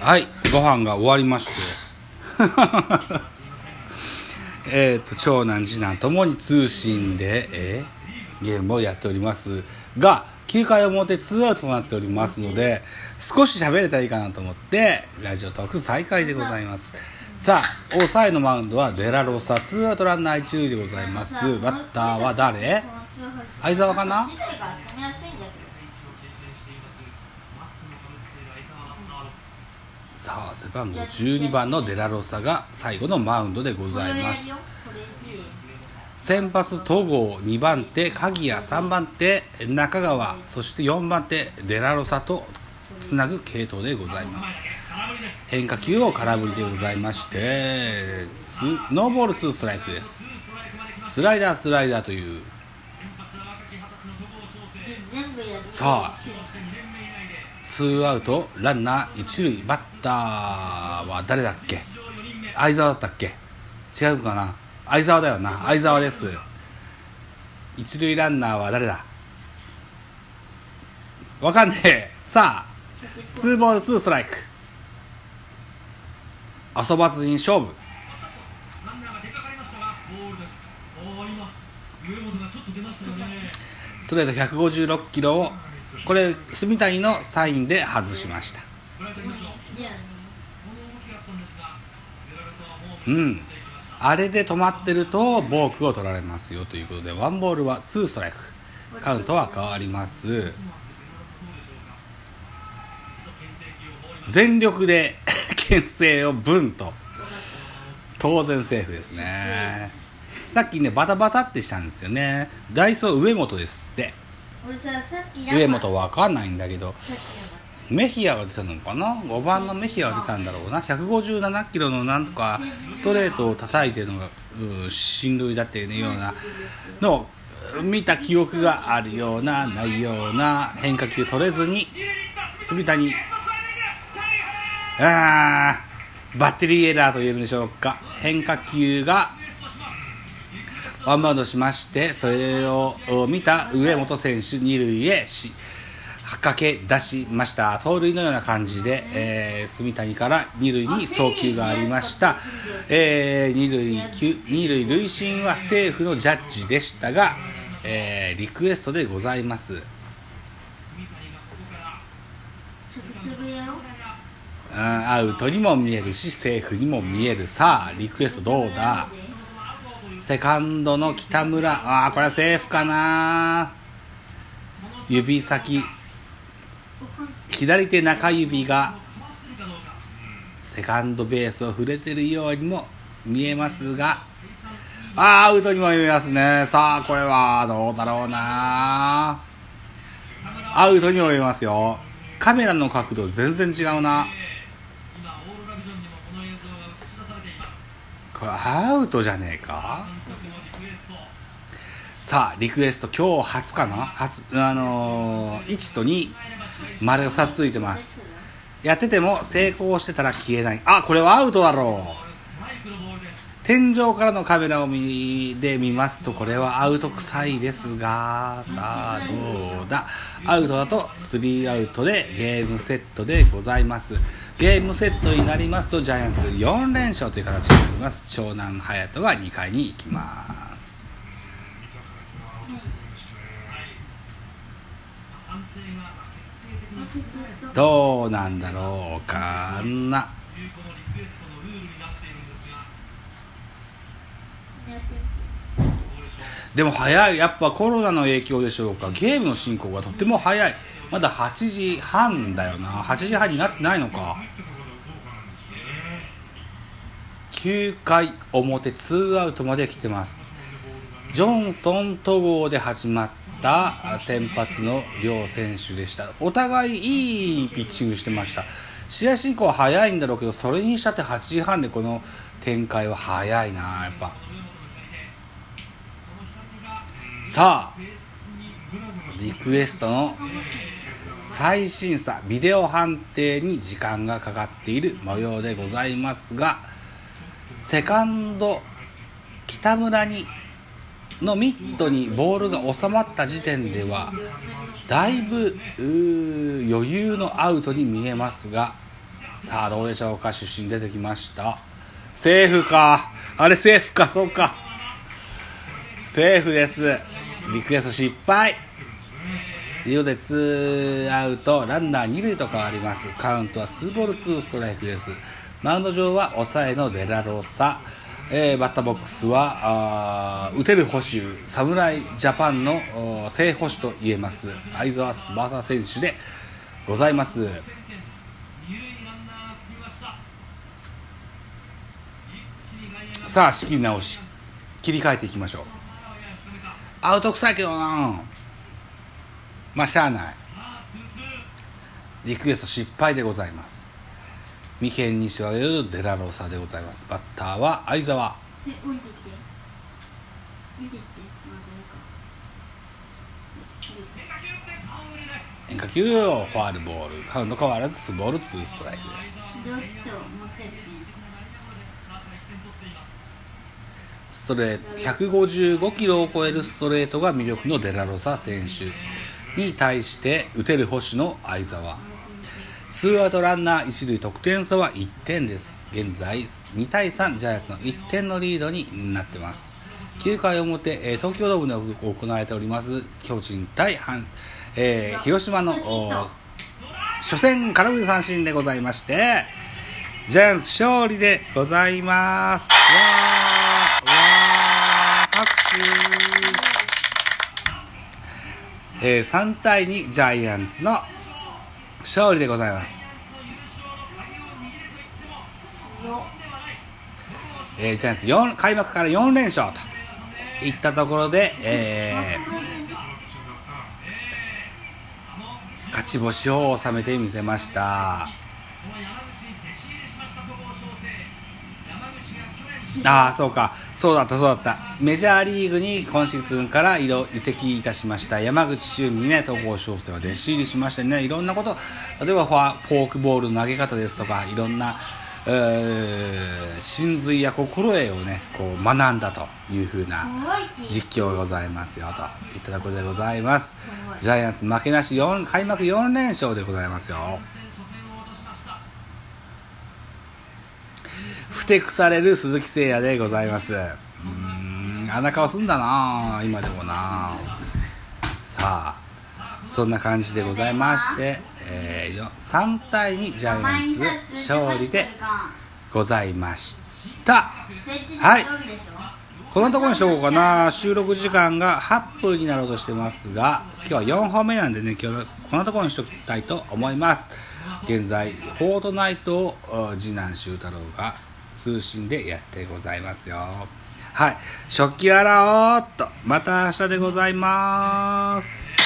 はいご飯が終わりまして。えっと長男次男ともに通信で、えーゲームをやっておりますが9回表2アウトとなっておりますので少し喋れたらいいかなと思ってラジオトーク再開でございます。さあ抑えのマウンドはデラロサ2アウトランナー1塁でございます。バッターは誰？相沢かな資材が集めやすいんだけどさあ背番号12番のデラロサが最後のマウンドでございます。先発戸郷2番手鍵谷3番手中川そして4番手デラロサとつなぐ系統でございます。変化球を空振りでございましてツーノーボール2ストライクです。スライダースライダーという。さあツーアウトランナー一塁。バッターは誰だっけ？相沢だったっけ？違うかな？相沢だよな。相沢です。一塁ランナーは誰だ？わかんねえ。さあツーボールツーストライク。遊ばずに勝負。ストレート156キロをこれ住谷のサインで外しました。うん。あれで止まってるとボークを取られますよということでワンボールはツーストライク。カウントは変わります。全力で 牽制をブンと。当然セーフですね。さっきねバタバタってしたんですよね。ダイソー上本ですって。俺ささっき上本わかんないんだけどメヒアが出たのかな？5番のメヒアが出たんだろうな。157キロのなんとかストレートを叩いてるのがうん進塁だっていうようなのを見た記憶があるようなないような変化球取れずに住谷あーバッテリーエラーと言えるんでしょうか。変化球がワンバウンドしましてそれを見た上本選手二塁へし駆け出しました。盗塁のような感じで、えー、住谷から二塁に送球がありました、えー、二塁二塁塁審はセーフのジャッジでしたが、えーリクエストでございます。アウトにも見えるしセーフにも見える。さあリクエストどうだ？セカンドの北村。ああこれはセーフかな。指先。左手中指がセカンドベースを触れてるようにも見えますが。あーアウトにも見えますね。さあこれはどうだろうな。アウトにも見えますよ。カメラの角度全然違うな今オーロラビジョンにもこの映像が映し出されていますこれアウトじゃねえか？さあリクエスト今日初かな？初あのー、1と2丸2つついてます。やってても成功してたら消えない。あこれはアウトだろう。天井からのカメラを見で見ますとこれはアウト臭いですがさあどうだ？アウトだと3アウトでゲームセットでございます。ゲームセットになりますとジャイアンツ4連勝という形になります。長男隼人が2回に行きます。どうなんだろうかな。ですがやってみてどうでしょでも早い。やっぱコロナの影響でしょうか。ゲームの進行がとっても早い。まだ8時半だよな。8時半になってないのか。9回表2アウトまで来てます。ジョンソン戸郷で始まった先発の両選手でした。お互いいいピッチングしてました。試合進行は早いんだろうけどそれにしたって8時半でこの展開は早いなやっぱ。さあリクエストの最審査ビデオ判定に時間がかかっている模様でございますがセカンド北村にのミットにボールが収まった時点ではだいぶ余裕のアウトに見えますがさあどうでしょうか？審判出てきました。セーフか？あれセーフか？そうか。セーフです。リクエスト失敗。リオで2アウトランナー2塁と変わります。カウントは2ボール2ストライクです。マウンド上は抑えのデラロサ。えーバッターボックスはあ打てる捕手侍ジャパンのおー正捕手と言えます。會澤翼選手でございます。さあ仕切り直し。切り替えていきましょう。アウト臭いけどな。まあしゃあない。リクエスト失敗でございます。眉間にしわ寄るデラローサでございます。バッターは相澤え降りてきて。降りてきて変化球でファールボール。カウント変わらず2ボール2ストライクです。ストレート。155キロを超えるストレートが魅力のデラロサ選手に対して打てる捕手の相澤ツーアウトランナー一塁得点差は1点です。現在2対3ジャイアンツの1点のリードになってます。9回表、え東京ドームで行われております巨人対阪、えー広島の初戦空振り三振でございましてジャイアンツ勝利でございます。わーわー拍手えー3対2ジャイアンツの勝利でございます、えージャイアンツ4開幕から4連勝といったところで、えー勝ち星を収めてみせました。ああそうか。そうだったそうだった。メジャーリーグに今シーズンから移動移籍いたしました。山口俊にね東郷翔征は弟子入りしましてねいろんなこと例えばフォークボールの投げ方ですとかいろんなえー真髄や心得をねこう学んだというふうな実況がございますよと。いったところでございます。ジャイアンツ負けなし4開幕4連勝でございますよてくされる鈴木誠也でございます。うーんあんな顔すんだな今でもな。さあそんな感じでございまして、えーよ3対2ジャイアンツ勝利でございました。はい。こんなところにしとこうかな。収録時間が8分になろうとしてますが今日は4本目なんでね今日こんなところにしときたいと思います。現在フォートナイトを次男修太郎が通信でやってございますよ。はい。食器洗おうっと。また明日でございます。